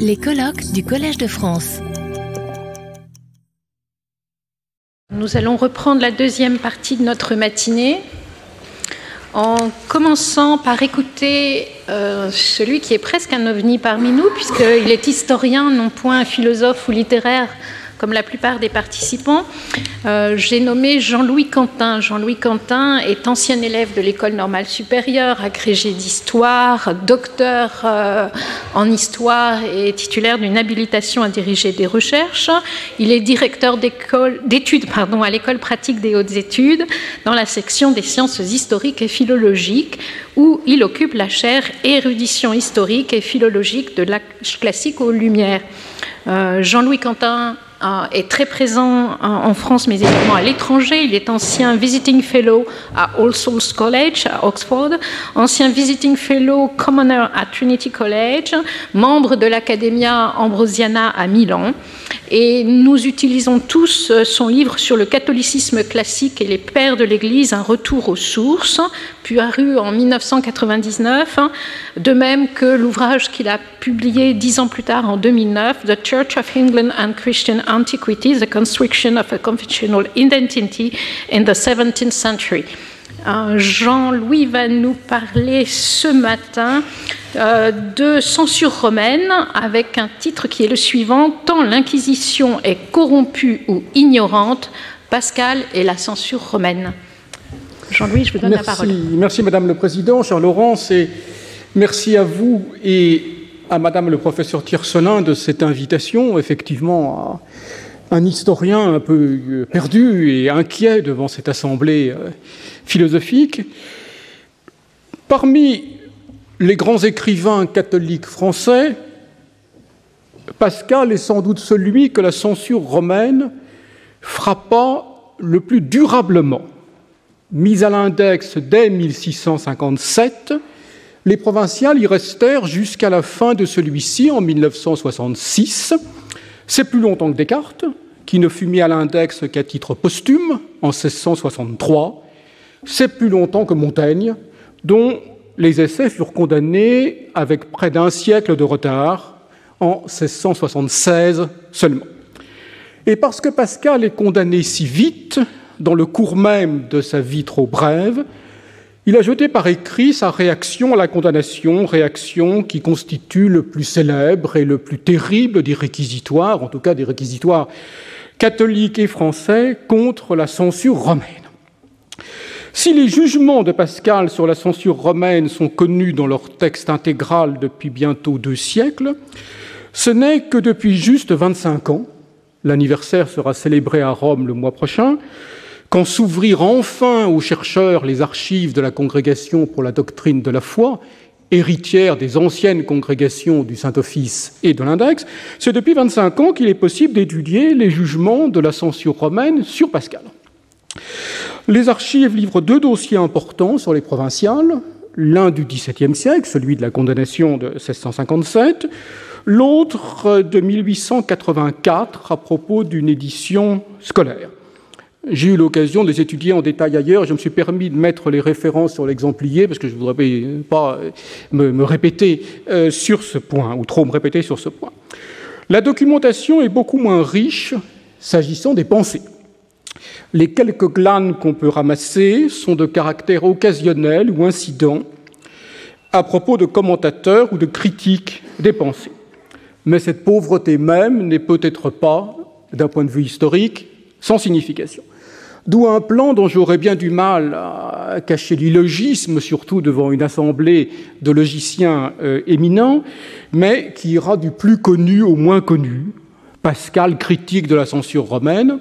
Les colloques du Collège de France. Nous allons reprendre la deuxième partie de notre matinée en commençant par écouter euh, celui qui est presque un ovni parmi nous, puisqu'il est historien, non point philosophe ou littéraire, comme la plupart des participants. Euh, j'ai nommé Jean-Louis Quentin. Jean-Louis Quentin est ancien élève de l'école normale supérieure, agrégé d'histoire, docteur euh, en histoire et titulaire d'une habilitation à diriger des recherches. Il est directeur d'études à l'école pratique des hautes études dans la section des sciences historiques et philologiques où il occupe la chaire érudition historique et philologique de l'âge classique aux Lumières. Euh, Jean-Louis Quentin est très présent en France, mais également à l'étranger. Il est ancien visiting fellow à All Souls College à Oxford, ancien visiting fellow commoner à Trinity College, membre de l'Academia Ambrosiana à Milan. Et nous utilisons tous euh, son livre sur le catholicisme classique et les pères de l'Église, un retour aux sources, paru en 1999, de même que l'ouvrage qu'il a publié dix ans plus tard en 2009, The Church of England and Christian Antiquity, The Construction of a Confessional Identity in the 17th Century. Euh, Jean-Louis va nous parler ce matin euh, de censure romaine avec un titre qui est le suivant Tant l'Inquisition est corrompue ou ignorante, Pascal et la censure romaine. Jean-Louis, je vous donne la parole. Merci Madame le Président, cher Laurence, et merci à vous et à Madame le professeur Tiercelin de cette invitation, effectivement, un historien un peu perdu et inquiet devant cette assemblée euh, philosophique. Parmi les grands écrivains catholiques français, Pascal est sans doute celui que la censure romaine frappa le plus durablement. Mis à l'index dès 1657, les provinciales y restèrent jusqu'à la fin de celui-ci en 1966. C'est plus longtemps que Descartes, qui ne fut mis à l'index qu'à titre posthume en 1663. C'est plus longtemps que Montaigne, dont les essais furent condamnés avec près d'un siècle de retard en 1676 seulement. Et parce que Pascal est condamné si vite, dans le cours même de sa vie trop brève, il a jeté par écrit sa réaction à la condamnation, réaction qui constitue le plus célèbre et le plus terrible des réquisitoires, en tout cas des réquisitoires catholiques et français, contre la censure romaine. Si les jugements de Pascal sur la censure romaine sont connus dans leur texte intégral depuis bientôt deux siècles, ce n'est que depuis juste 25 ans, l'anniversaire sera célébré à Rome le mois prochain, quand s'ouvrirent enfin aux chercheurs les archives de la Congrégation pour la doctrine de la foi, héritière des anciennes congrégations du Saint-Office et de l'Index, c'est depuis 25 ans qu'il est possible d'étudier les jugements de la censure romaine sur Pascal. Les archives livrent deux dossiers importants sur les provinciales, l'un du XVIIe siècle, celui de la condamnation de 1657, l'autre de 1884 à propos d'une édition scolaire. J'ai eu l'occasion de les étudier en détail ailleurs. Je me suis permis de mettre les références sur l'exemplier parce que je ne voudrais pas me, répéter euh, sur ce point ou trop me répéter sur ce point. La documentation est beaucoup moins riche s'agissant des pensées. Les quelques glanes qu'on peut ramasser sont de caractère occasionnel ou incident à propos de commentateurs ou de critiques des pensées. Mais cette pauvreté même n'est peut-être pas, d'un point de vue historique, sans signification. D'où un plan dont j'aurais bien du mal à cacher l'illogisme, surtout devant une assemblée de logiciens euh, éminents, mais qui ira du plus connu au moins connu. Pascal, critique de la censure romaine,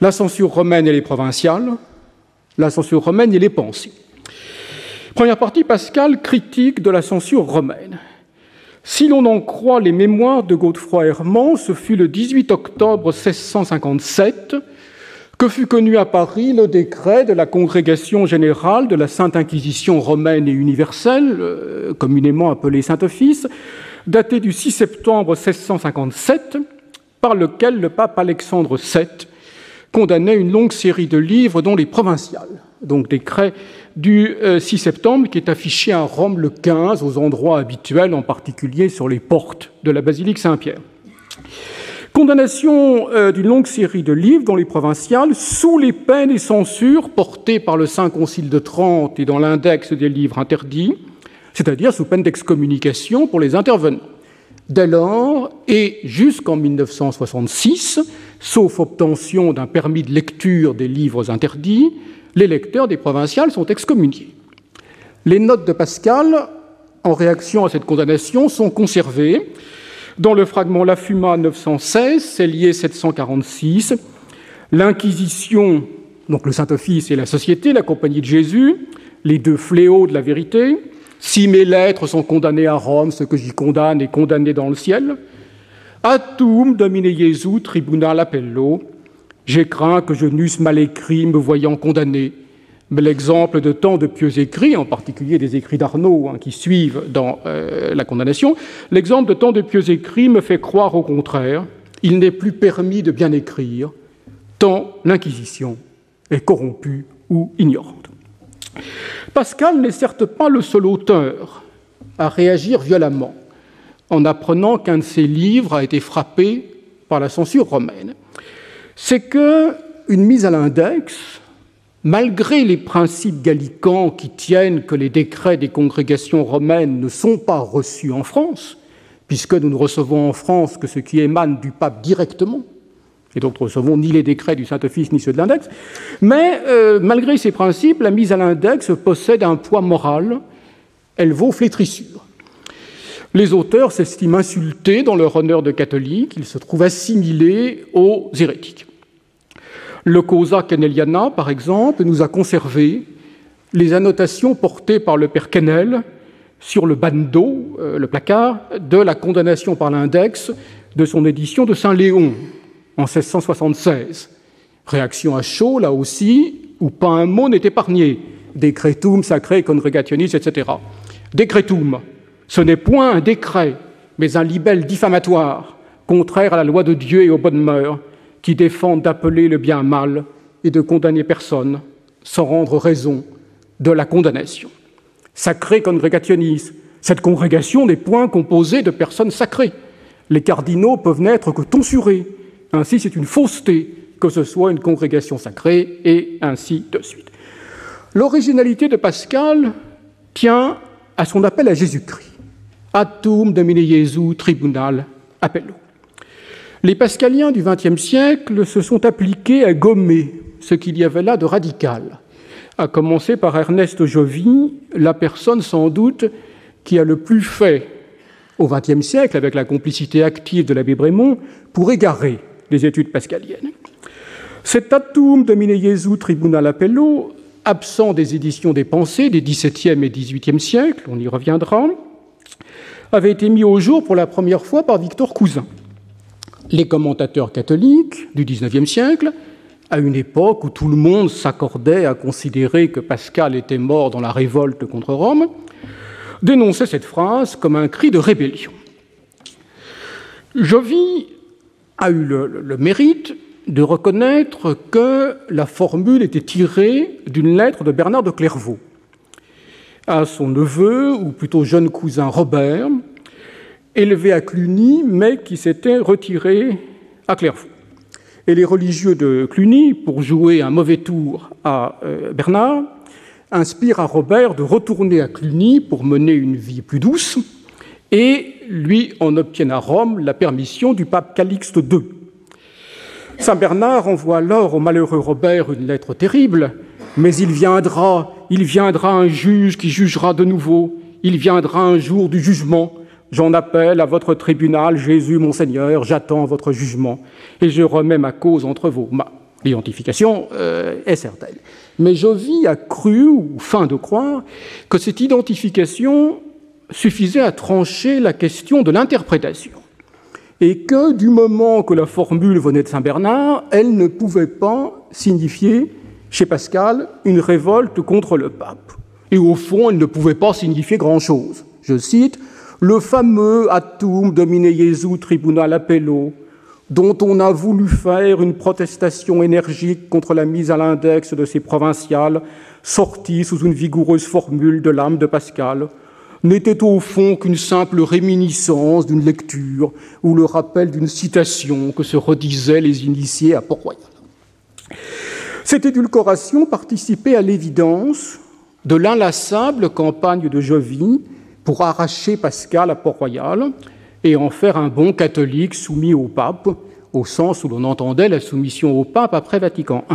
la censure romaine et les provinciales, la censure romaine et les pensées. Première partie, Pascal, critique de la censure romaine. Si l'on en croit les mémoires de Godefroy Herman, ce fut le 18 octobre 1657 que fut connu à Paris le décret de la Congrégation générale de la Sainte Inquisition romaine et universelle, euh, communément appelée Saint-Office, daté du 6 septembre 1657, par lequel le pape Alexandre VII condamnait une longue série de livres, dont les provinciales, donc décret du 6 septembre qui est affiché à Rome le 15 aux endroits habituels, en particulier sur les portes de la basilique Saint-Pierre. Condamnation d'une longue série de livres dans les provinciales sous les peines et censures portées par le Saint Concile de Trente et dans l'index des livres interdits, c'est-à-dire sous peine d'excommunication pour les intervenants. Dès lors, et jusqu'en 1966, sauf obtention d'un permis de lecture des livres interdits, les lecteurs des provinciales sont excommuniés. Les notes de Pascal, en réaction à cette condamnation, sont conservées dans le fragment La Fuma 916, Cellier 746, l'Inquisition, donc le Saint-Office et la Société, la Compagnie de Jésus, les deux fléaux de la vérité, si mes lettres sont condamnées à Rome, ce que j'y condamne est condamné dans le ciel. Atum domine Jesu tribunal appello. J'ai craint que je n'eusse mal écrit, me voyant condamné. Mais l'exemple de tant de pieux écrits, en particulier des écrits d'Arnaud hein, qui suivent dans euh, la condamnation, l'exemple de tant de pieux écrits me fait croire au contraire, il n'est plus permis de bien écrire, tant l'Inquisition est corrompue ou ignorante. Pascal n'est certes pas le seul auteur à réagir violemment en apprenant qu'un de ses livres a été frappé par la censure romaine. C'est que une mise à l'index, malgré les principes gallicans qui tiennent que les décrets des congrégations romaines ne sont pas reçus en France, puisque nous ne recevons en France que ce qui émane du pape directement, et donc nous ne recevons ni les décrets du Saint-Office ni ceux de l'index. Mais euh, malgré ces principes, la mise à l'index possède un poids moral, elle vaut flétrissure. Les auteurs s'estiment insultés dans leur honneur de catholique, ils se trouvent assimilés aux hérétiques. Le Cosa Kenneliana, par exemple, nous a conservé les annotations portées par le père Kennel sur le bandeau, euh, le placard, de la condamnation par l'index de son édition de Saint-Léon, en 1676. Réaction à chaud, là aussi, où pas un mot n'est épargné. Decretum sacré congregationis, etc. Decretum, ce n'est point un décret, mais un libelle diffamatoire, contraire à la loi de Dieu et aux bonnes mœurs, qui défend d'appeler le bien mal et de condamner personne sans rendre raison de la condamnation. Sacré congregationis, cette congrégation n'est point composée de personnes sacrées. Les cardinaux peuvent n'être que tonsurés, ainsi, c'est une fausseté que ce soit une congrégation sacrée, et ainsi de suite. L'originalité de Pascal tient à son appel à Jésus-Christ. Atum domine Jesu tribunal appello. Les pascaliens du XXe siècle se sont appliqués à gommer ce qu'il y avait là de radical, à commencer par Ernest Jovi, la personne sans doute qui a le plus fait au XXe siècle, avec la complicité active de l'abbé Brémond, pour égarer les études pascaliennes. Cet atum domine Jesu tribunal appello, absent des éditions des pensées des XVIIe et XVIIIe siècles, on y reviendra, avait été mis au jour pour la première fois par Victor Cousin. Les commentateurs catholiques du XIXe siècle, à une époque où tout le monde s'accordait à considérer que Pascal était mort dans la révolte contre Rome, dénonçaient cette phrase comme un cri de rébellion. Jovi a eu le, mérite de reconnaître que la formule était tirée d'une lettre de Bernard de Clairvaux à son neveu, ou plutôt jeune cousin Robert, élevé à Cluny, mais qui s'était retiré à Clairvaux. Et les religieux de Cluny, pour jouer un mauvais tour à euh, Bernard, inspirent à Robert de retourner à Cluny pour mener une vie plus douce, et lui en obtiennent à Rome la permission du pape Calixte II. Saint Bernard envoie alors au malheureux Robert une lettre terrible, mais il viendra, il viendra un juge qui jugera de nouveau, il viendra un jour du jugement. J'en appelle à votre tribunal, Jésus mon Seigneur, j'attends votre jugement, et je remets ma cause entre vos mains. L'identification euh, est certaine. Mais Jovi a cru, ou fin de croire, que cette identification suffisait à trancher la question de l'interprétation, et que du moment que la formule venait de Saint Bernard, elle ne pouvait pas signifier, chez Pascal, une révolte contre le pape. Et au fond, elle ne pouvait pas signifier grand-chose. Je cite, le fameux atum domine Jesu tribunal appello dont on a voulu faire une protestation énergique contre la mise à l'index de ces provinciales, sorties sous une vigoureuse formule de l'âme de Pascal, n'était au fond qu'une simple réminiscence d'une lecture ou le rappel d'une citation que se redisaient les initiés à Port-Royal. Cette édulcoration participait à l'évidence de l'inlassable campagne de Jovie pour arracher Pascal à Port-Royal et en faire un bon catholique soumis au pape, au sens où l'on entendait la soumission au pape après Vatican I.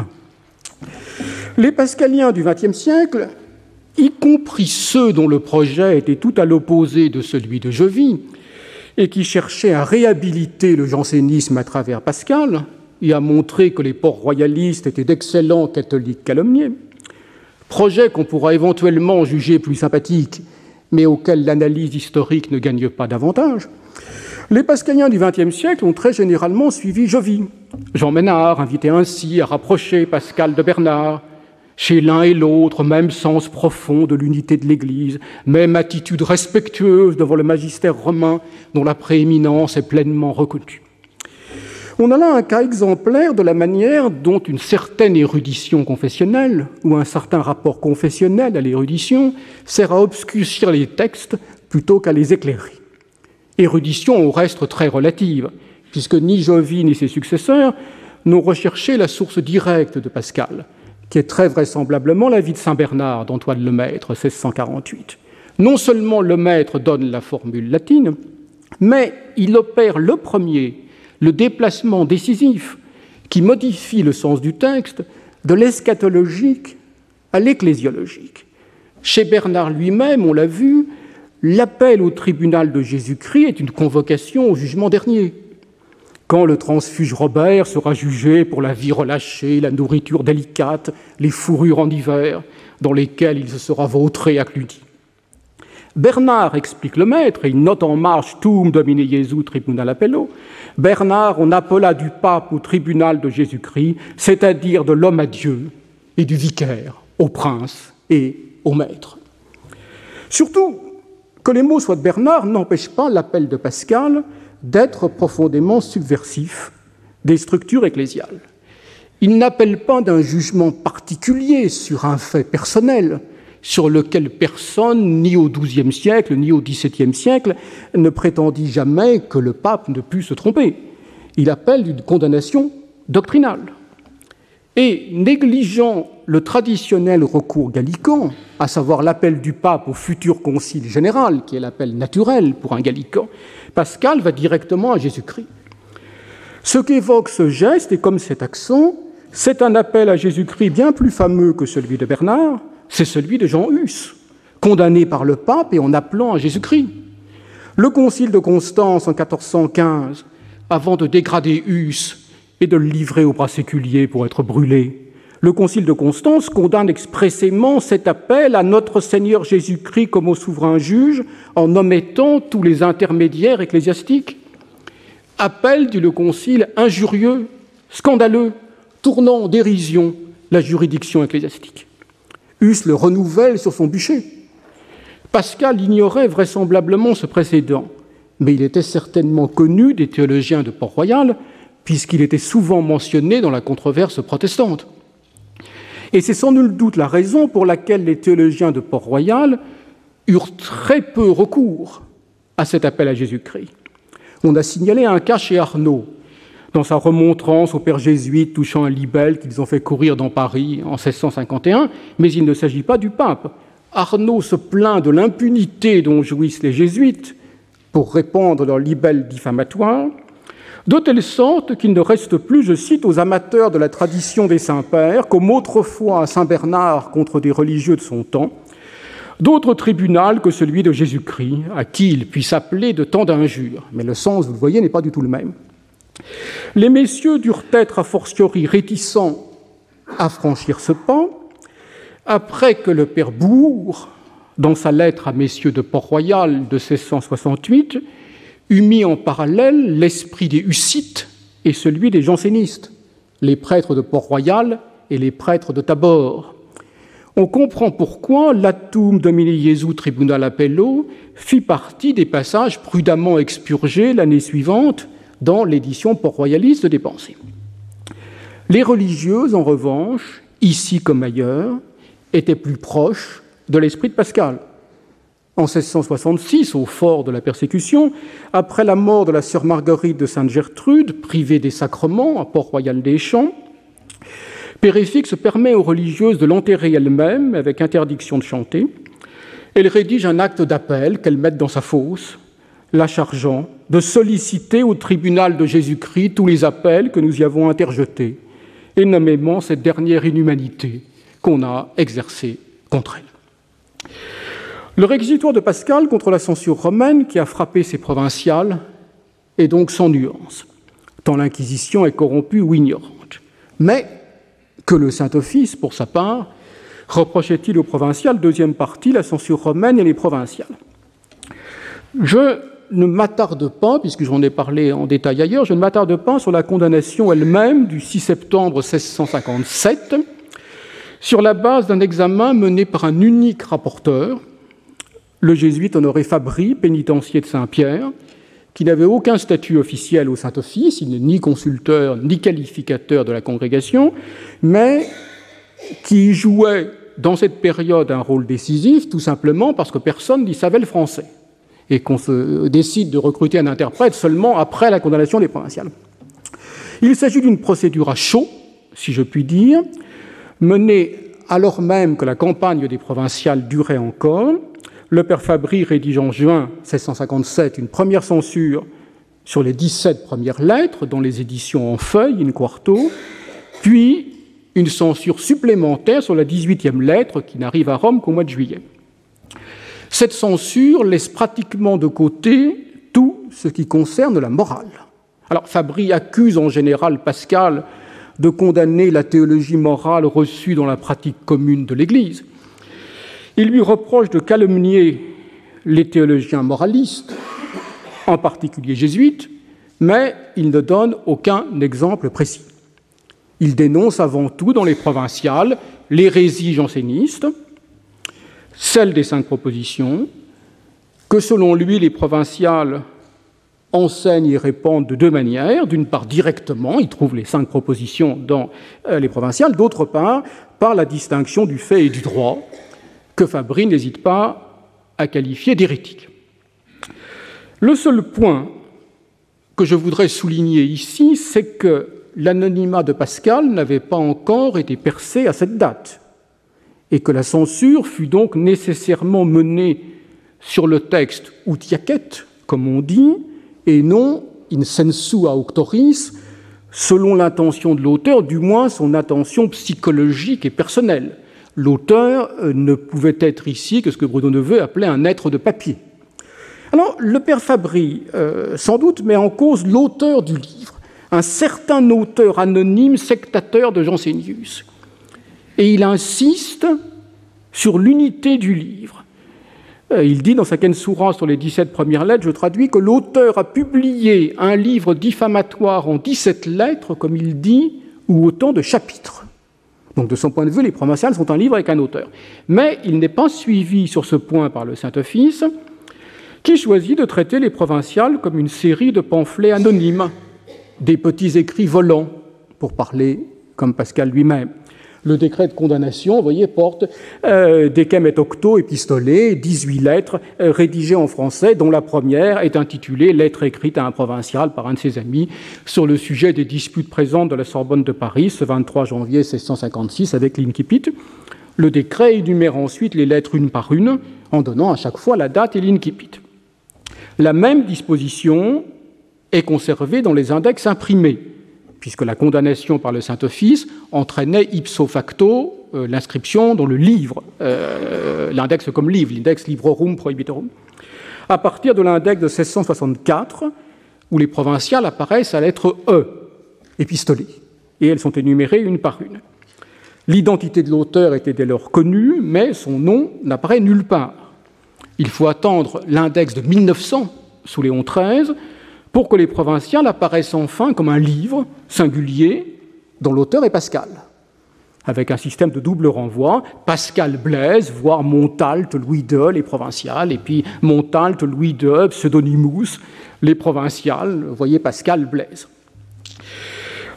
Les pascaliens du XXe siècle, y compris ceux dont le projet était tout à l'opposé de celui de Jovie, et qui cherchaient à réhabiliter le jansénisme à travers Pascal et à montrer que les port-royalistes étaient d'excellents catholiques calomniés, projet qu'on pourra éventuellement juger plus sympathique, mais auquel l'analyse historique ne gagne pas davantage, les pascaliens du XXe siècle ont très généralement suivi Jovi. Jean Ménard invitait ainsi à rapprocher Pascal de Bernard. Chez l'un et l'autre, même sens profond de l'unité de l'Église, même attitude respectueuse devant le magistère romain dont la prééminence est pleinement reconnue. On a là un cas exemplaire de la manière dont une certaine érudition confessionnelle ou un certain rapport confessionnel à l'érudition sert à obscurcir les textes plutôt qu'à les éclairer. Érudition au reste très relative, puisque ni Jovi ni ses successeurs n'ont recherché la source directe de Pascal, qui est très vraisemblablement la vie de Saint Bernard d'Antoine Lemaître, 1648. Non seulement Lemaître donne la formule latine, mais il opère le premier le déplacement décisif qui modifie le sens du texte de l'eschatologique à l'ecclésiologique. Chez Bernard lui-même, on l'a vu, l'appel au tribunal de Jésus-Christ est une convocation au jugement dernier. Quand le transfuge Robert sera jugé pour la vie relâchée, la nourriture délicate, les fourrures en hiver, dans lesquelles il se sera vautré à Cluny. Bernard explique le maître, et il note en marche Tum Domine Jesu Tribunal Appello. Bernard, on appela du pape au tribunal de Jésus-Christ, c'est-à-dire de l'homme à Dieu et du vicaire au prince et au maître. Surtout, que les mots soient de Bernard n'empêche pas l'appel de Pascal d'être profondément subversif des structures ecclésiales. Il n'appelle pas d'un jugement particulier sur un fait personnel, sur lequel personne, ni au XIIe siècle, ni au XVIIe siècle, ne prétendit jamais que le pape ne pût se tromper. Il appelle une condamnation doctrinale. Et négligeant le traditionnel recours gallican, à savoir l'appel du pape au futur concile général, qui est l'appel naturel pour un gallican, Pascal va directement à Jésus-Christ. Ce qu'évoque ce geste, et comme cet accent, c'est un appel à Jésus-Christ bien plus fameux que celui de Bernard, c'est celui de Jean Hus, condamné par le pape et en appelant à Jésus-Christ. Le concile de Constance en 1415, avant de dégrader Hus et de le livrer au bras séculier pour être brûlé, le concile de Constance condamne expressément cet appel à notre Seigneur Jésus-Christ comme au souverain juge en omettant tous les intermédiaires ecclésiastiques. Appel, dit le concile, injurieux, scandaleux, tournant en dérision la juridiction ecclésiastique. Hus le renouvelle sur son bûcher. Pascal ignorait vraisemblablement ce précédent, mais il était certainement connu des théologiens de Port-Royal, puisqu'il était souvent mentionné dans la controverse protestante. Et c'est sans nul doute la raison pour laquelle les théologiens de Port-Royal eurent très peu recours à cet appel à Jésus-Christ. On a signalé un cas chez Arnaud, dans sa remontrance au père jésuite touchant un libelle qu'ils ont fait courir dans Paris en 1651, mais il ne s'agit pas du pape. Arnaud se plaint de l'impunité dont jouissent les jésuites pour répandre leur libelle diffamatoire, de telle sorte qu'il ne reste plus, je cite, aux amateurs de la tradition des saints-pères, comme autrefois à Saint-Bernard contre des religieux de son temps, d'autres tribunaux que celui de Jésus-Christ, à qui il puisse appeler de tant d'injures. Mais le sens, vous le voyez, n'est pas du tout le même. Les messieurs durent être a fortiori réticents à franchir ce pas, après que le père Bourg, dans sa lettre à messieurs de Port-Royal de 1668, eut mis en parallèle l'esprit des Hussites et celui des jansénistes, les prêtres de Port-Royal et les prêtres de Tabor. On comprend pourquoi l'atum domini Jesu tribunal appello fit partie des passages prudemment expurgés l'année suivante dans l'édition port-royaliste des pensées. Les religieuses, en revanche, ici comme ailleurs, étaient plus proches de l'esprit de Pascal. En 1666, au fort de la persécution, après la mort de la sœur Marguerite de Sainte-Gertrude, privée des sacrements à Port-Royal des Champs, Péréfixe permet aux religieuses de l'enterrer elles-mêmes avec interdiction de chanter. Elle rédige un acte d'appel qu'elle met dans sa fosse, la chargeant de solliciter au tribunal de Jésus-Christ tous les appels que nous y avons interjetés, et nommément cette dernière inhumanité qu'on a exercée contre elle. Le réquisitoire de Pascal contre la censure romaine qui a frappé ses provinciales est donc sans nuance, tant l'Inquisition est corrompue ou ignorante. Mais que le Saint-Office, pour sa part, reprochait-il aux provinciales, deuxième partie, la censure romaine et les provinciales? Je ne m'attarde pas, puisque j'en ai parlé en détail ailleurs, je ne m'attarde pas sur la condamnation elle-même du 6 septembre 1657, sur la base d'un examen mené par un unique rapporteur, le jésuite Honoré Fabry, pénitencier de Saint-Pierre, qui n'avait aucun statut officiel au Saint-Office, il n'est ni consulteur ni qualificateur de la congrégation, mais qui jouait dans cette période un rôle décisif, tout simplement parce que personne n'y savait le français, et qu'on se décide de recruter un interprète seulement après la condamnation des provinciales. Il s'agit d'une procédure à chaud, si je puis dire, menée alors même que la campagne des provinciales durait encore, le père Fabry rédige en juin 1657 une première censure sur les 17 premières lettres dans les éditions en feuilles, in quarto, puis une censure supplémentaire sur la 18e lettre qui n'arrive à Rome qu'au mois de juillet. Cette censure laisse pratiquement de côté tout ce qui concerne la morale. Alors Fabry accuse en général Pascal de condamner la théologie morale reçue dans la pratique commune de l'Église. Il lui reproche de calomnier les théologiens moralistes, en particulier jésuites, mais il ne donne aucun exemple précis. Il dénonce avant tout dans les provinciales l'hérésie janséniste, celle des cinq propositions, que selon lui les provinciales enseignent et répandent de deux manières. D'une part, directement, il trouve les cinq propositions dans euh, les provinciales, d'autre part, par la distinction du fait et du droit, que Fabry n'hésite pas à qualifier d'hérétique. Le seul point que je voudrais souligner ici, c'est que l'anonymat de Pascal n'avait pas encore été percé à cette date, et que la censure fut donc nécessairement menée sur le texte utiaquet, comme on dit, et non in sensu auctoris, selon l'intention de l'auteur, du moins son intention psychologique et personnelle l'auteur euh, ne pouvait être ici que ce que Bruno Neveu appelait un être de papier. Alors, le père Fabry, euh, sans doute, met en cause l'auteur du livre, un certain auteur anonyme sectateur de Jansénius. Et il insiste sur l'unité du livre. Euh, il dit dans sa Kensura sur les 17 premières lettres, je traduis, que l'auteur a publié un livre diffamatoire en 17 lettres, comme il dit, ou autant de chapitres. Donc de son point de vue, les provinciales sont un livre avec un auteur. Mais il n'est pas suivi sur ce point par le Saint-Office, qui choisit de traiter les provinciales comme une série de pamphlets anonymes, des petits écrits volants, pour parler comme Pascal lui-même. Le décret de condamnation, vous voyez, porte euh, Decem et Octo épistolés, 18 lettres euh, rédigées en français, dont la première est intitulée Lettre écrite à un provincial par un de ses amis sur le sujet des disputes présentes de la Sorbonne de Paris ce 23 janvier 1656 avec l'Incipit. Le décret énumère ensuite les lettres une par une, en donnant à chaque fois la date et l'Incipit. La même disposition est conservée dans les index imprimés puisque la condamnation par le Saint-Office entraînait ipso facto euh, l'inscription dans le livre, euh, l'index comme livre, l'index librorum prohibitorum. À partir de l'index de 1664, où les provinciales apparaissent à lettre E, épistolée, et elles sont énumérées une par une. L'identité de l'auteur était dès lors connue, mais son nom n'apparaît nulle part. Il faut attendre l'index de 1900, sous Léon XIII, pour que les provinciales apparaissent enfin comme un livre singulier dont l'auteur est Pascal, avec un système de double renvoi, Pascal Blaise, voire Montalt, Louis II, les provinciales, et puis Montalt, Louis II, pseudonymus, les provinciales, voyez Pascal Blaise.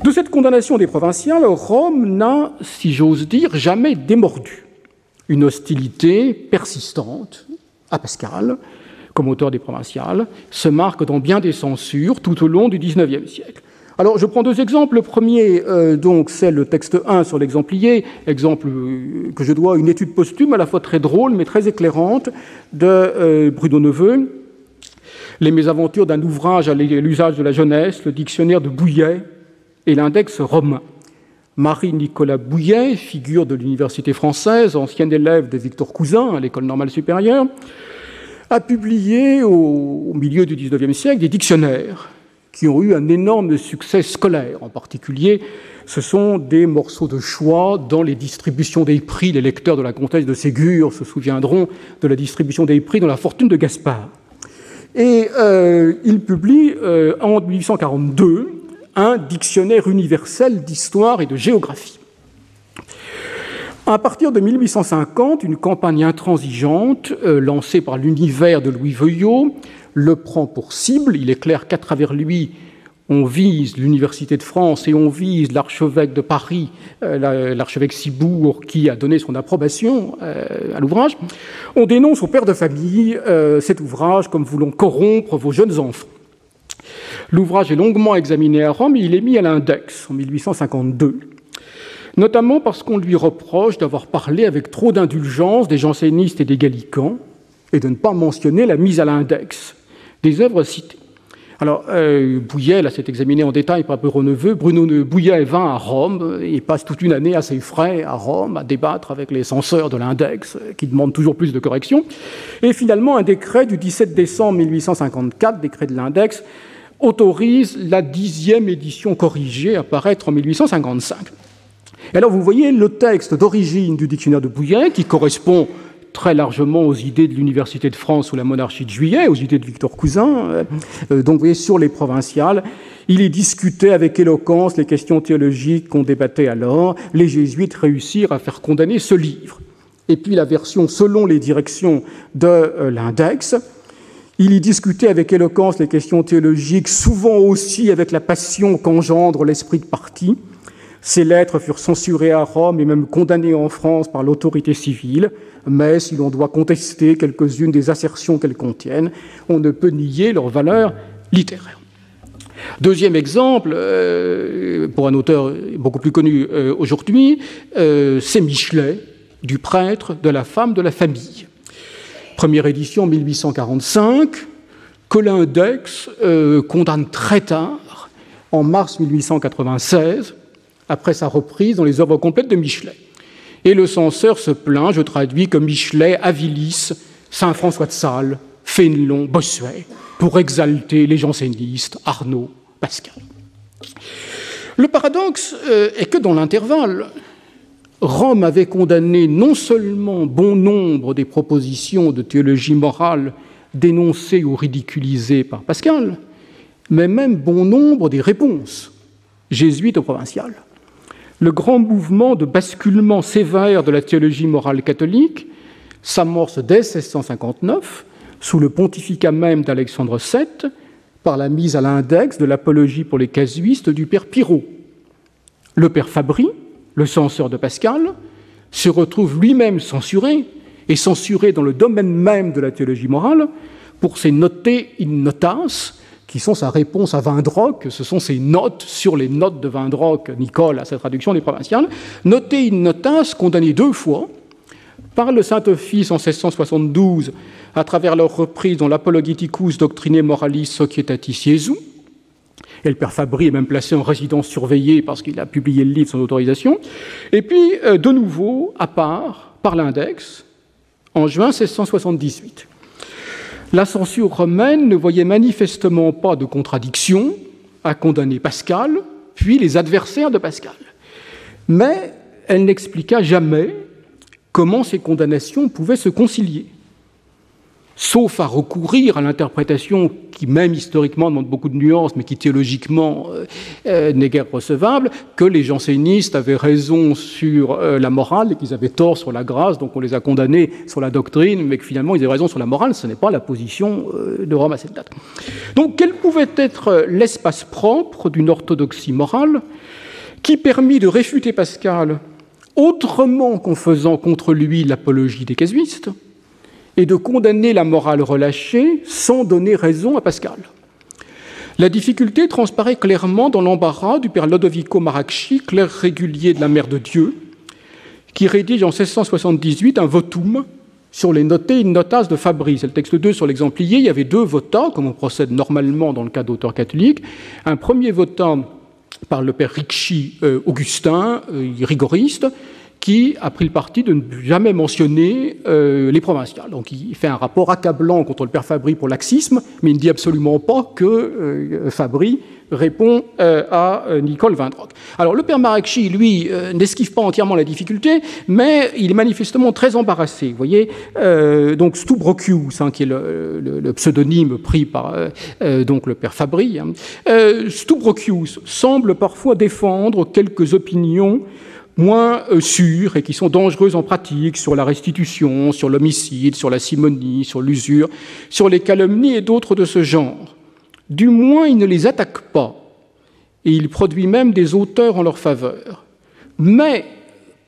De cette condamnation des provinciales, Rome n'a, si j'ose dire, jamais démordu une hostilité persistante à Pascal, comme auteur des provinciales, se marque dans bien des censures tout au long du XIXe siècle. Alors, je prends deux exemples. Le premier, euh, donc, c'est le texte 1 sur l'exemplier, exemple euh, que je dois à une étude posthume, à la fois très drôle mais très éclairante, de euh, Bruno Neveu, Les mésaventures d'un ouvrage à l'usage de la jeunesse, le dictionnaire de Bouillet et l'index romain. Marie-Nicolas Bouillet, figure de l'Université française, ancienne élève de Victor Cousin à l'École normale supérieure, a publié au, milieu du XIXe siècle des dictionnaires qui ont eu un énorme succès scolaire. En particulier, ce sont des morceaux de choix dans les distributions des prix. Les lecteurs de la comtesse de Ségur se souviendront de la distribution des prix dans la fortune de Gaspard. Et euh, il publie euh, en 1842 un dictionnaire universel d'histoire et de géographie. À partir de 1850, une campagne intransigeante euh, lancée par l'univers de Louis Veuillot le prend pour cible. Il est clair qu'à travers lui, on vise l'Université de France et on vise l'archevêque de Paris, euh, l'archevêque Cibourg, qui a donné son approbation euh, à l'ouvrage. On dénonce au père de famille cet ouvrage comme voulant corrompre vos jeunes enfants. L'ouvrage est longuement examiné à Rome et il est mis à l'index en 1852 notamment parce qu'on lui reproche d'avoir parlé avec trop d'indulgence des jansénistes et des gallicans, et de ne pas mentionner la mise à l'index des œuvres citées. Alors, euh, Bouillet, là, s'est examiné en détail par Neveu. Bruno Bouillet vint à Rome et passe toute une année assez frais à Rome à débattre avec les censeurs de l'index, qui demandent toujours plus de corrections. Et finalement, un décret du 17 décembre 1854, décret de l'index, autorise la dixième édition corrigée à paraître en 1855 alors vous voyez le texte d'origine du dictionnaire de Bouillet qui correspond très largement aux idées de l'Université de France sous la monarchie de Juillet, aux idées de Victor Cousin. Euh, euh, donc vous voyez, sur les provinciales, il est discuté avec éloquence les questions théologiques qu'on débattait alors. Les jésuites réussirent à faire condamner ce livre. Et puis la version selon les directions de euh, l'index, il y discutait avec éloquence les questions théologiques, souvent aussi avec la passion qu'engendre l'esprit de parti. Ces lettres furent censurées à Rome et même condamnées en France par l'autorité civile, mais si l'on doit contester quelques-unes des assertions qu'elles contiennent, on ne peut nier leur valeur littéraire. Deuxième exemple, euh, pour un auteur beaucoup plus connu euh, aujourd'hui, euh, c'est Michelet, du prêtre, de la femme, de la famille. Première édition 1845, Colin Dex condamne très tard, en mars 1896, après sa reprise dans les œuvres complètes de Michelet. Et le censeur se plaint, je traduis comme Michelet, Avilis, Saint François de Sales, Fénelon, Bossuet, pour exalter les jansénistes, Arnaud, Pascal. Le paradoxe euh, est que dans l'intervalle, Rome avait condamné non seulement bon nombre des propositions de théologie morale dénoncées ou ridiculisées par Pascal, mais même bon nombre des réponses jésuites au provincial le grand mouvement de basculement sévère de la théologie morale catholique s'amorce dès 1659, sous le pontificat même d'Alexandre VII, par la mise à l'index de l'apologie pour les casuistes du père Pirot. Le père Fabry, le censeur de Pascal, se retrouve lui-même censuré, et censuré dans le domaine même de la théologie morale, pour ses notés in notas, qui sont sa réponse à Vindroc, ce sont ses notes sur les notes de Vindroc, Nicole, à sa traduction des provinciales, notées in notas, condamnées deux fois par le Saint-Office en 1672 à travers leur reprise dans l'Apologeticus Doctrine Moralis Societatis Jesu. Et le père Fabry est même placé en résidence surveillée parce qu'il a publié le livre sans autorisation. Et puis, euh, de nouveau, à part, par l'index, en juin 1678. La censure romaine ne voyait manifestement pas de contradiction à condamner Pascal, puis les adversaires de Pascal. Mais elle n'expliqua jamais comment ces condamnations pouvaient se concilier. Sauf à recourir à l'interprétation qui, même historiquement, demande beaucoup de nuances, mais qui théologiquement euh, euh, n'est guère recevable, que les jansénistes avaient raison sur euh, la morale et qu'ils avaient tort sur la grâce, donc on les a condamnés sur la doctrine, mais que finalement ils avaient raison sur la morale, ce n'est pas la position de Rome à cette date. Donc quel pouvait être l'espace propre d'une orthodoxie morale qui permit de réfuter Pascal autrement qu'en faisant contre lui l'apologie des casuistes et de condamner la morale relâchée sans donner raison à Pascal. La difficulté transparaît clairement dans l'embarras du père Lodovico Maracchi, clerc régulier de la Mère de Dieu, qui rédige en 1678 un votum sur les notés in notas de Fabrice. Le texte 2 sur l'exemplier. Il y avait deux votants, comme on procède normalement dans le cas d'auteurs catholiques. Un premier votant par le père Ricci euh, Augustin, euh, rigoriste, qui a pris le parti de ne jamais mentionner euh, les provinciales. Donc il fait un rapport accablant contre le père Fabry pour laxisme, mais il ne dit absolument pas que euh, Fabry répond euh, à Nicole Vindrock. Alors le père Marekchi, lui, n'esquive pas entièrement la difficulté, mais il est manifestement très embarrassé. Vous voyez, donc Stubrocius, hein, qui est le, pseudonyme pris par donc le père Fabry, hein, Stubrocius semble parfois défendre quelques opinions moins euh, sûres et qui sont dangereuses en pratique sur la restitution, sur l'homicide, sur la simonie, sur l'usure, sur les calomnies et d'autres de ce genre. Du moins, il ne les attaque pas et il produit même des auteurs en leur faveur. Mais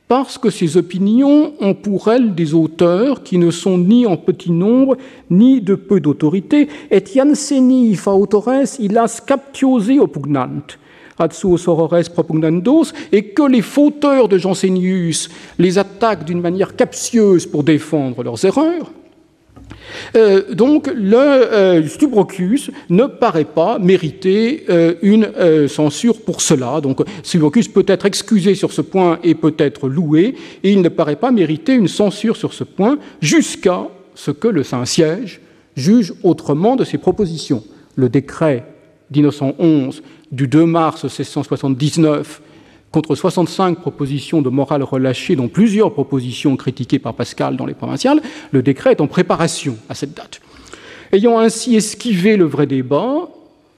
parce que ces opinions ont pour elles des auteurs qui ne sont ni en petit nombre, ni de peu d'autorité, et Janseni fa autores illas captiose propugnandos, et que les fauteurs de Jansénius les attaquent d'une manière captieuse pour défendre leurs erreurs, euh, donc, le euh, Stubrocus ne paraît pas mériter euh, une censure pour cela. Donc, Stubrocus peut être excusé sur ce point et peut être loué, et il ne paraît pas mériter une censure sur ce point jusqu'à ce que le Saint-Siège juge autrement de ses propositions. Le décret 1911 du 2 mars 1679 contre 65 propositions de morale relâchées, dont plusieurs propositions critiquées par Pascal dans les provinciales, le décret est en préparation à cette date. Ayant ainsi esquivé le vrai débat,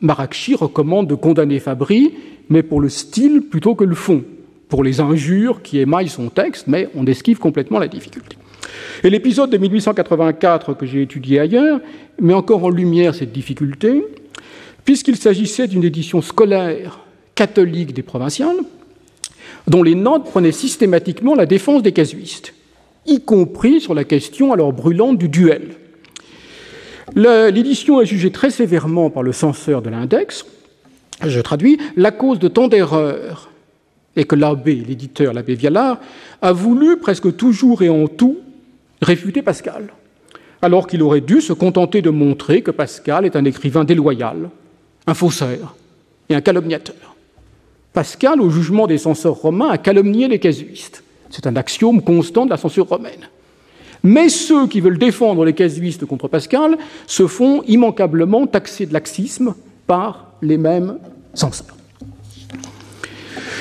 Maracchi recommande de condamner Fabry, mais pour le style plutôt que le fond, pour les injures qui émaillent son texte, mais on esquive complètement la difficulté. Et l'épisode de 1884 que j'ai étudié ailleurs met encore en lumière cette difficulté puisqu'il s'agissait d'une édition scolaire catholique des provinciales, dont les notes prenaient systématiquement la défense des casuistes, y compris sur la question alors brûlante du duel. L'édition est jugée très sévèrement par le censeur de l'index, je traduis, la cause de tant d'erreurs est que l'abbé, l'éditeur, l'abbé Vialard, a voulu presque toujours et en tout réfuter Pascal, alors qu'il aurait dû se contenter de montrer que Pascal est un écrivain déloyal, un faussaire et un calomniateur. Pascal, au jugement des censeurs romains, a calomnié les casuistes. C'est un axiome constant de la censure romaine. Mais ceux qui veulent défendre les casuistes contre Pascal se font immanquablement taxer de laxisme par les mêmes censeurs.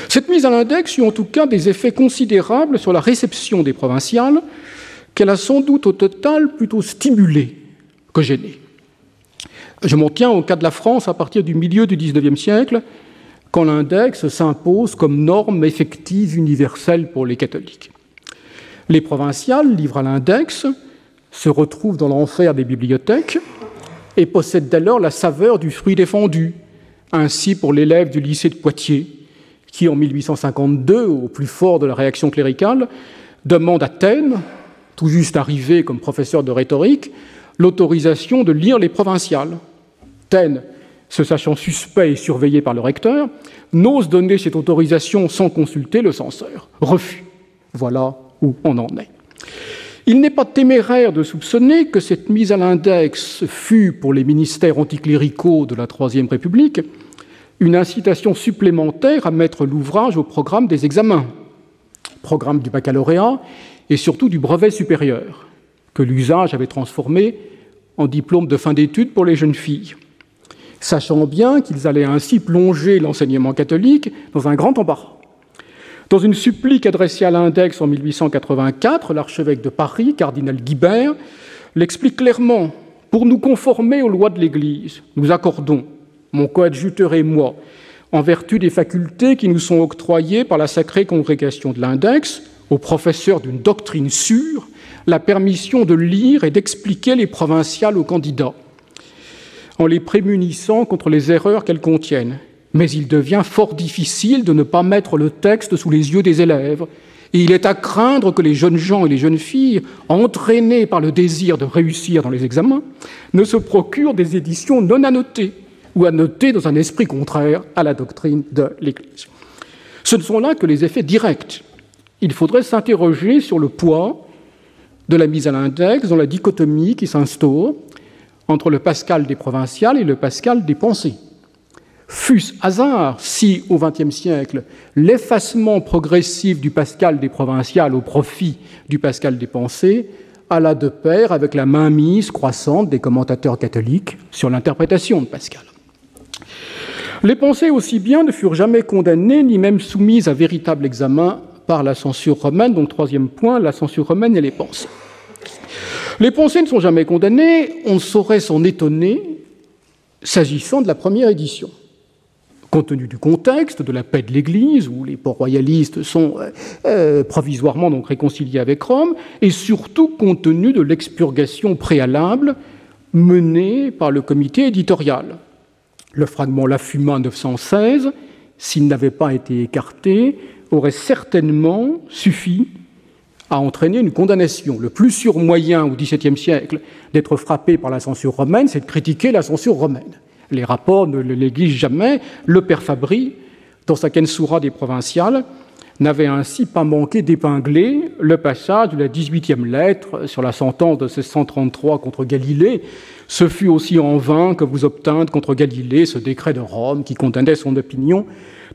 Cette mise à l'index eut en tout cas des effets considérables sur la réception des provinciales, qu'elle a sans doute au total plutôt stimulé que gêné. Je m'en tiens au cas de la France à partir du milieu du XIXe siècle, quand l'index s'impose comme norme effective universelle pour les catholiques. Les provinciales, livrent à l'index, se retrouvent dans l'enfer des bibliothèques et possèdent dès lors la saveur du fruit défendu. Ainsi pour l'élève du lycée de Poitiers, qui en 1852, au plus fort de la réaction cléricale, demande à Athènes, tout juste arrivé comme professeur de rhétorique, l'autorisation de lire les provinciales se sachant suspect et surveillé par le recteur, n'ose donner cette autorisation sans consulter le censeur. Refus. Voilà où on en est. Il n'est pas téméraire de soupçonner que cette mise à l'index fut, pour les ministères anticléricaux de la Troisième République, une incitation supplémentaire à mettre l'ouvrage au programme des examens, programme du baccalauréat et surtout du brevet supérieur, que l'usage avait transformé en diplôme de fin d'études pour les jeunes filles sachant bien qu'ils allaient ainsi plonger l'enseignement catholique dans un grand embarras. Dans une supplique adressée à l'index en 1884, l'archevêque de Paris, cardinal Guibert, l'explique clairement Pour nous conformer aux lois de l'Église, nous accordons, mon coadjuteur et moi, en vertu des facultés qui nous sont octroyées par la sacrée congrégation de l'index, aux professeurs d'une doctrine sûre, la permission de lire et d'expliquer les provinciales aux candidats, en les prémunissant contre les erreurs qu'elles contiennent. Mais il devient fort difficile de ne pas mettre le texte sous les yeux des élèves, et il est à craindre que les jeunes gens et les jeunes filles, entraînés par le désir de réussir dans les examens, ne se procurent des éditions non annotées ou annotées dans un esprit contraire à la doctrine de l'Église. Ce ne sont là que les effets directs. Il faudrait s'interroger sur le poids de la mise à l'index dans la dichotomie qui s'instaure entre le Pascal des provinciales et le Pascal des pensées. Fût-ce hasard si, au XXe siècle, l'effacement progressif du Pascal des provinciales au profit du Pascal des pensées alla de pair avec la mainmise croissante des commentateurs catholiques sur l'interprétation de Pascal. Les pensées aussi bien ne furent jamais condamnées ni même soumises à véritable examen par la censure romaine. Donc, troisième point, la censure romaine et les pensées. Les pensées ne sont jamais condamnées, on saurait s'en étonner s'agissant de la première édition. Compte tenu du contexte, de la paix de l'Église, où les port-royalistes sont euh, euh, provisoirement donc réconciliés avec Rome, et surtout compte tenu de l'expurgation préalable menée par le comité éditorial. Le fragment La Fuma 916, s'il n'avait pas été écarté, aurait certainement suffi a entraîné une condamnation. Le plus sûr moyen au XVIIe siècle d'être frappé par la censure romaine, c'est de critiquer la censure romaine. Les rapports ne le négligent jamais. Le père Fabry, dans sa Kensura des provinciales, n'avait ainsi pas manqué d'épingler le passage de la 18e lettre sur la sentence de 1633 contre Galilée. Ce fut aussi en vain que vous obtîntes contre Galilée ce décret de Rome qui condamnait son opinion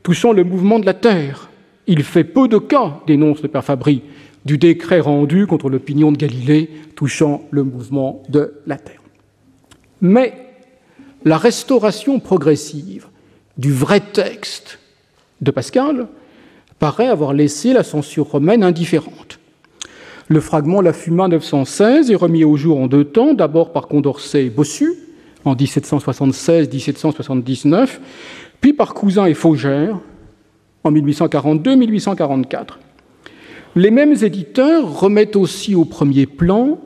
touchant le mouvement de la terre. Il fait peu de cas, dénonce le père Fabry, du décret rendu contre l'opinion de Galilée touchant le mouvement de la Terre. Mais la restauration progressive du vrai texte de Pascal paraît avoir laissé la censure romaine indifférente. Le fragment La Fuma 916 est remis au jour en deux temps, d'abord par Condorcet et Bossu en 1776-1779, puis par Cousin et Faugère en 1842-1844. Les mêmes éditeurs remettent aussi au premier plan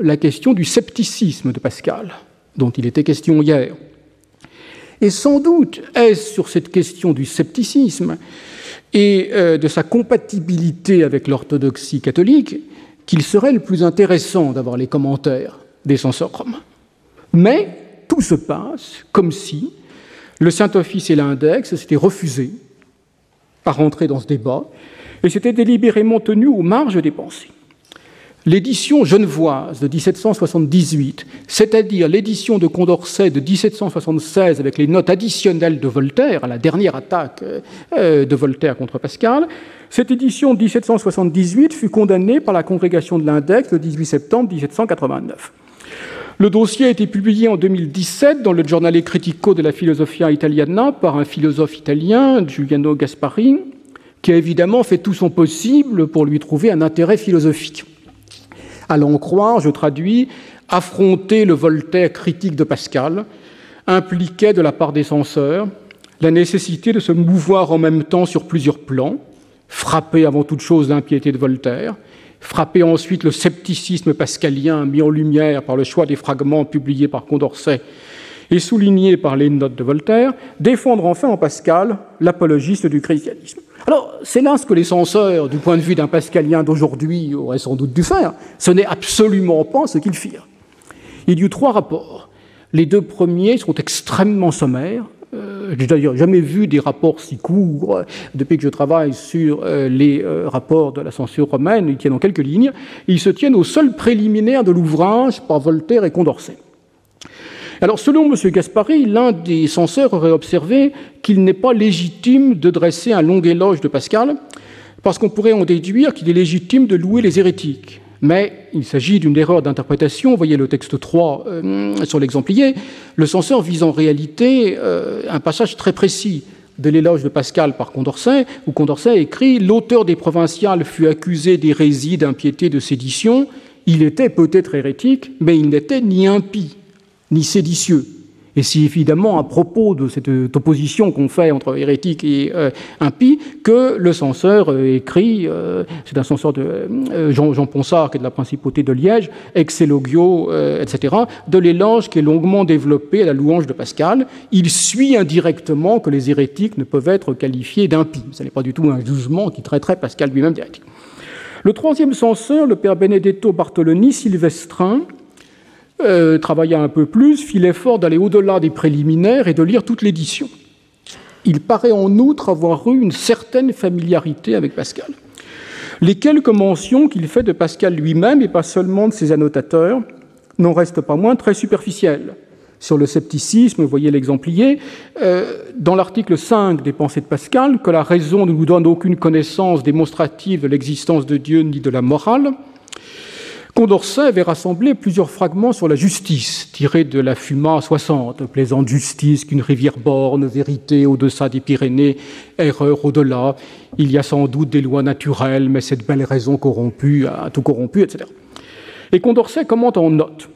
la question du scepticisme de Pascal, dont il était question hier. Et sans doute est-ce sur cette question du scepticisme et euh, de sa compatibilité avec l'orthodoxie catholique qu'il serait le plus intéressant d'avoir les commentaires des romains. Mais tout se passe comme si le Saint-Office et l'index s'étaient refusés à rentrer dans ce débat et s'était délibérément tenu aux marges des pensées. L'édition genevoise de 1778, c'est-à-dire l'édition de Condorcet de 1776 avec les notes additionnelles de Voltaire, à la dernière attaque euh, de Voltaire contre Pascal, cette édition de 1778 fut condamnée par la congrégation de l'Index le 18 septembre 1789. Le dossier a été publié en 2017 dans le Giornale Critico de la Philosophia Italiana par un philosophe italien, Giuliano Gaspari, qui a évidemment fait tout son possible pour lui trouver un intérêt philosophique. À croire, je traduis, affronter le Voltaire critique de Pascal impliquait de la part des censeurs la nécessité de se mouvoir en même temps sur plusieurs plans, frapper avant toute chose l'impiété de Voltaire, frapper ensuite le scepticisme pascalien mis en lumière par le choix des fragments publiés par Condorcet et soulignés par les notes de Voltaire, défendre enfin en Pascal l'apologiste du christianisme. Alors, c'est là ce que les censeurs, du point de vue d'un pascalien d'aujourd'hui, auraient sans doute dû faire. Ce n'est absolument pas ce qu'ils firent. Il y eut trois rapports. Les deux premiers sont extrêmement sommaires. Euh, J'ai d'ailleurs jamais vu des rapports si courts euh, depuis que je travaille sur euh, les rapports de la censure romaine. Ils tiennent en quelques lignes. Ils se tiennent au seul préliminaire de l'ouvrage par Voltaire et Condorcet. Alors, selon M. Gaspari, l'un des censeurs aurait observé qu'il n'est pas légitime de dresser un long éloge de Pascal, parce qu'on pourrait en déduire qu'il est légitime de louer les hérétiques. Mais il s'agit d'une erreur d'interprétation. Voyez le texte 3 euh, sur l'exemplier. Le censeur vise en réalité euh, un passage très précis de l'éloge de Pascal par Condorcet, où Condorcet écrit L'auteur des provinciales fut accusé d'hérésie, d'impiété, de sédition. Il était peut-être hérétique, mais il n'était ni impie ni séditieux. Et c'est évidemment à propos de cette opposition qu'on fait entre hérétique et euh, impie que le censeur euh, écrit, euh, c'est un censeur de Jean, Jean, Ponsard, qui est de la principauté de Liège, Excelogio, etc., de l'éloge qui est longuement développé à la louange de Pascal. Il suit indirectement que les hérétiques ne peuvent être qualifiés d'impies. Ce n'est pas du tout un jugement qui traiterait Pascal lui-même d'hérétique. Le troisième censeur, le père Benedetto Bartoloni Silvestrin, euh, travailla un peu plus, fit l'effort d'aller au-delà des préliminaires et de lire toute l'édition. Il paraît en outre avoir eu une certaine familiarité avec Pascal. Les quelques mentions qu'il fait de Pascal lui-même, et pas seulement de ses annotateurs, n'en restent pas moins très superficielles. Sur le scepticisme, voyez l'exemplier, euh, dans l'article 5 des Pensées de Pascal, que la raison ne nous donne aucune connaissance démonstrative de l'existence de Dieu ni de la morale, Condorcet avait rassemblé plusieurs fragments sur la justice, tirés de la Fuma 60, plaisante justice qu'une rivière borne, vérité au-deçà des Pyrénées, erreur au-delà. Il y a sans doute des lois naturelles, mais cette belle raison corrompue a tout corrompu, etc. Et Condorcet commente en note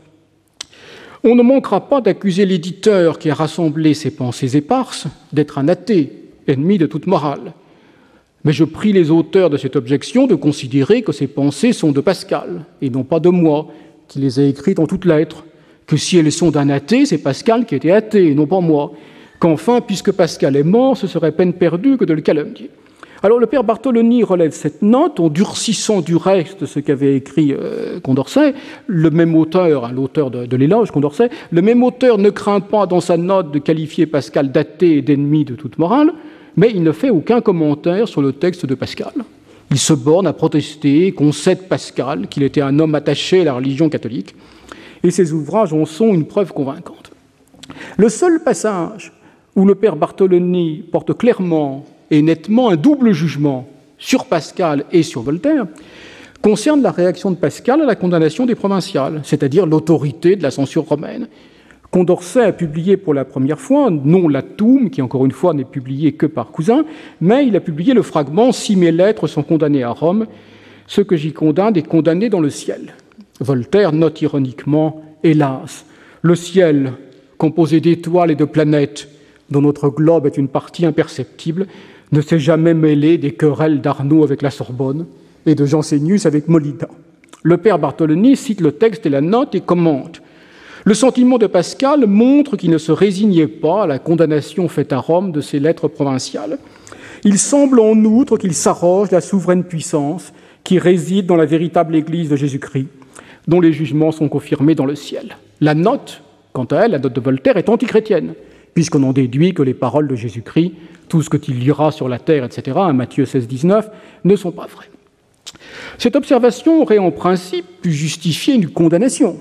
On ne manquera pas d'accuser l'éditeur qui a rassemblé ces pensées éparses d'être un athée, ennemi de toute morale. Mais je prie les auteurs de cette objection de considérer que ces pensées sont de Pascal, et non pas de moi, qui les ai écrites en toutes lettres, que si elles sont d'un athée, c'est Pascal qui était athée, et non pas moi, qu'enfin, puisque Pascal est mort, ce serait peine perdue que de le calomnier. Alors le père Bartholoni relève cette note en durcissant du reste ce qu'avait écrit euh, Condorcet. Le même auteur, hein, l'auteur de, de l'éloge, Condorcet, le même auteur ne craint pas dans sa note de qualifier Pascal d'athée et d'ennemi de toute morale mais il ne fait aucun commentaire sur le texte de Pascal. Il se borne à protester, concède Pascal, qu'il était un homme attaché à la religion catholique, et ses ouvrages en sont une preuve convaincante. Le seul passage où le père Bartholoni porte clairement et nettement un double jugement sur Pascal et sur Voltaire concerne la réaction de Pascal à la condamnation des provinciales, c'est-à-dire l'autorité de la censure romaine. Condorcet a publié pour la première fois, non l'Atum, qui encore une fois n'est publié que par Cousin, mais il a publié le fragment Si mes lettres sont condamnées à Rome, ce que j'y condamne est condamné dans le ciel. Voltaire note ironiquement Hélas, le ciel, composé d'étoiles et de planètes, dont notre globe est une partie imperceptible, ne s'est jamais mêlé des querelles d'Arnaud avec la Sorbonne et de Jansénius avec Molida. Le père Bartholoni cite le texte et la note et commente le sentiment de Pascal montre qu'il ne se résignait pas à la condamnation faite à Rome de ses lettres provinciales. Il semble en outre qu'il s'arroge la souveraine puissance qui réside dans la véritable Église de Jésus-Christ, dont les jugements sont confirmés dans le ciel. La note, quant à elle, la note de Voltaire, est antichrétienne, puisqu'on en déduit que les paroles de Jésus-Christ, tout ce que tu liras sur la terre, etc., à Matthieu 16, 19, ne sont pas vraies. Cette observation aurait en principe pu justifier une condamnation,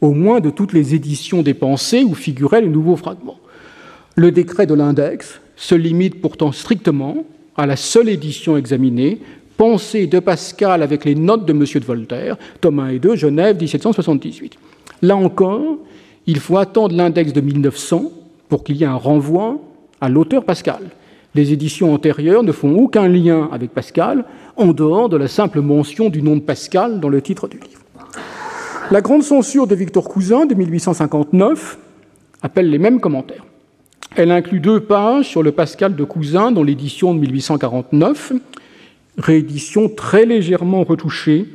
au moins de toutes les éditions des pensées où figuraient les nouveaux fragments. Le décret de l'index se limite pourtant strictement à la seule édition examinée, Pensée de Pascal avec les notes de M. de Voltaire, Thomas et 2, Genève, 1778. Là encore, il faut attendre l'index de 1900 pour qu'il y ait un renvoi à l'auteur Pascal. Les éditions antérieures ne font aucun lien avec Pascal, en dehors de la simple mention du nom de Pascal dans le titre du livre. La grande censure de Victor Cousin de 1859 appelle les mêmes commentaires. Elle inclut deux pages sur le Pascal de Cousin dans l'édition de 1849, réédition très légèrement retouchée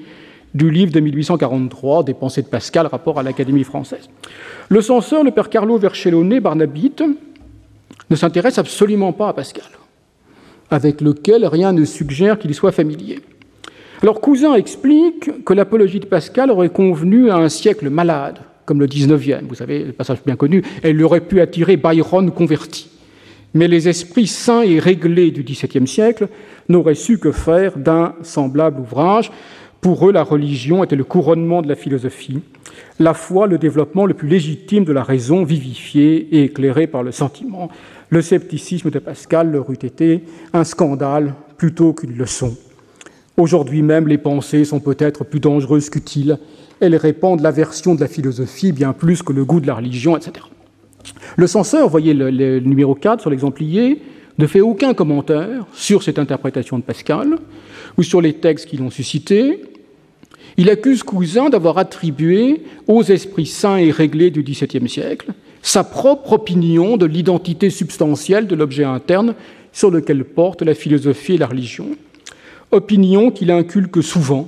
du livre de 1843 des pensées de Pascal, rapport à l'Académie française. Le censeur, le père Carlo Vercellone Barnabite, ne s'intéresse absolument pas à Pascal, avec lequel rien ne suggère qu'il soit familier. Alors Cousin explique que l'apologie de Pascal aurait convenu à un siècle malade, comme le 19e, vous savez, le passage bien connu, elle aurait pu attirer Byron converti. Mais les esprits saints et réglés du XVIIe siècle n'auraient su que faire d'un semblable ouvrage. Pour eux, la religion était le couronnement de la philosophie, la foi le développement le plus légitime de la raison vivifiée et éclairée par le sentiment. Le scepticisme de Pascal leur eût été un scandale plutôt qu'une leçon. Aujourd'hui même, les pensées sont peut-être plus dangereuses qu'utiles. Elles répandent l'aversion de la philosophie bien plus que le goût de la religion, etc. Le censeur, voyez le, numéro 4 sur l'exemplier, ne fait aucun commentaire sur cette interprétation de Pascal ou sur les textes qui l'ont suscité. Il accuse Cousin d'avoir attribué aux esprits saints et réglés du XVIIe siècle sa propre opinion de l'identité substantielle de l'objet interne sur lequel porte la philosophie et la religion, opinion qu'il inculque souvent,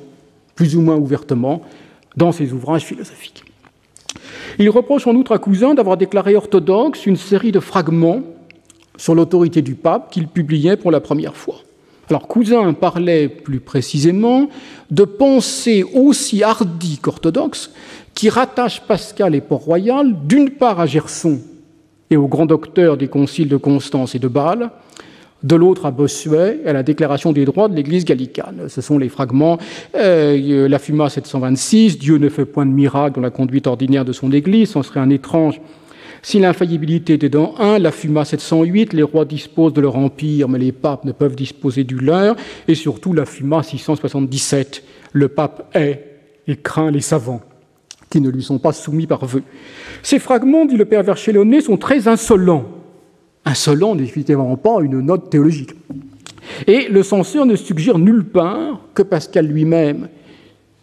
plus ou moins ouvertement, dans ses ouvrages philosophiques. Il reproche en outre à Cousin d'avoir déclaré orthodoxe une série de fragments sur l'autorité du pape qu'il publiait pour la première fois. Alors Cousin parlait plus précisément de pensées aussi hardies qu'orthodoxes qui rattachent Pascal et Port-Royal d'une part à Gerson et au grand docteur des conciles de Constance et de Bâle, de l'autre à Bossuet et à la Déclaration des droits de l'Église gallicane. Ce sont les fragments euh, La Fuma 726, Dieu ne fait point de miracle dans la conduite ordinaire de son Église, ce serait un étrange si l'infaillibilité était dans un, la FUMA 708, les rois disposent de leur empire, mais les papes ne peuvent disposer du leur, et surtout la FUMA 677, le pape est et craint les savants qui ne lui sont pas soumis par vœu. Ces fragments, dit le père Verchelonnet, sont très insolents. Insolents n'est évidemment pas une note théologique. Et le censeur ne suggère nulle part que Pascal lui-même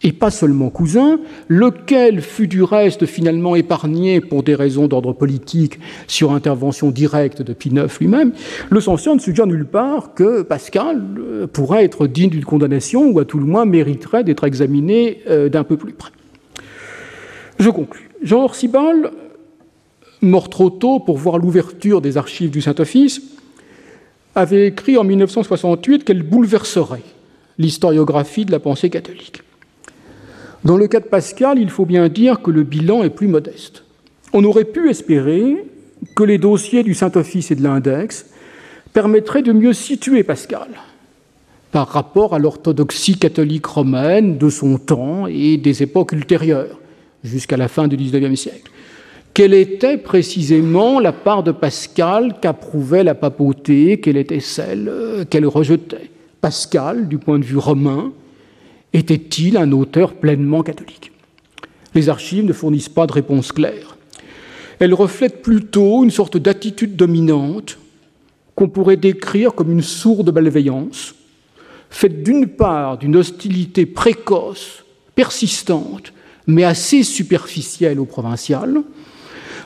et pas seulement cousin, lequel fut du reste finalement épargné pour des raisons d'ordre politique sur intervention directe de Pie lui-même, le censeur ne suggère nulle part que Pascal euh, pourrait être digne d'une condamnation ou à tout le moins mériterait d'être examiné euh, d'un peu plus près. Je conclus. Jean Orsibal, mort trop tôt pour voir l'ouverture des archives du Saint-Office, avait écrit en 1968 qu'elle bouleverserait l'historiographie de la pensée catholique. Dans le cas de Pascal, il faut bien dire que le bilan est plus modeste. On aurait pu espérer que les dossiers du Saint-Office et de l'Index permettraient de mieux situer Pascal par rapport à l'orthodoxie catholique romaine de son temps et des époques ultérieures, jusqu'à la fin du XIXe siècle. Quelle était précisément la part de Pascal qu'approuvait la papauté, quelle était celle euh, qu'elle rejetait? Pascal, du point de vue romain, était-il un auteur pleinement catholique? Les archives ne fournissent pas de réponse claire. Elles reflètent plutôt une sorte d'attitude dominante qu'on pourrait décrire comme une sourde malveillance, faite d'une part d'une hostilité précoce, persistante, mais assez superficielle aux provinciales,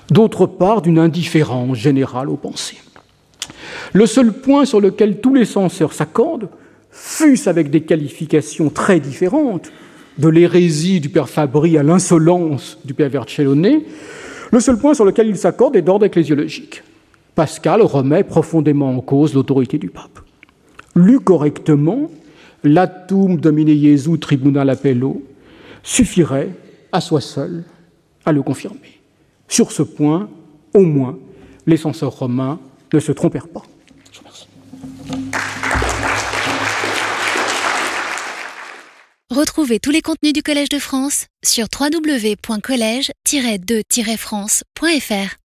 d'autre part d'une indifférence générale aux pensées. Le seul point sur lequel tous les censeurs s'accordent, fût-ce avec des qualifications très différentes, de l'hérésie du père Fabry à l'insolence du père Vercellone, le seul point sur lequel il s'accorde est d'ordre ecclésiologique. Pascal remet profondément en cause l'autorité du pape. Lu correctement, l'atum domine Jesu tribunal appello suffirait à soi seul à le confirmer. Sur ce point, au moins, les censeurs romains ne se trompèrent pas. Retrouvez tous les contenus du Collège de France sur www.colège-2-france.fr.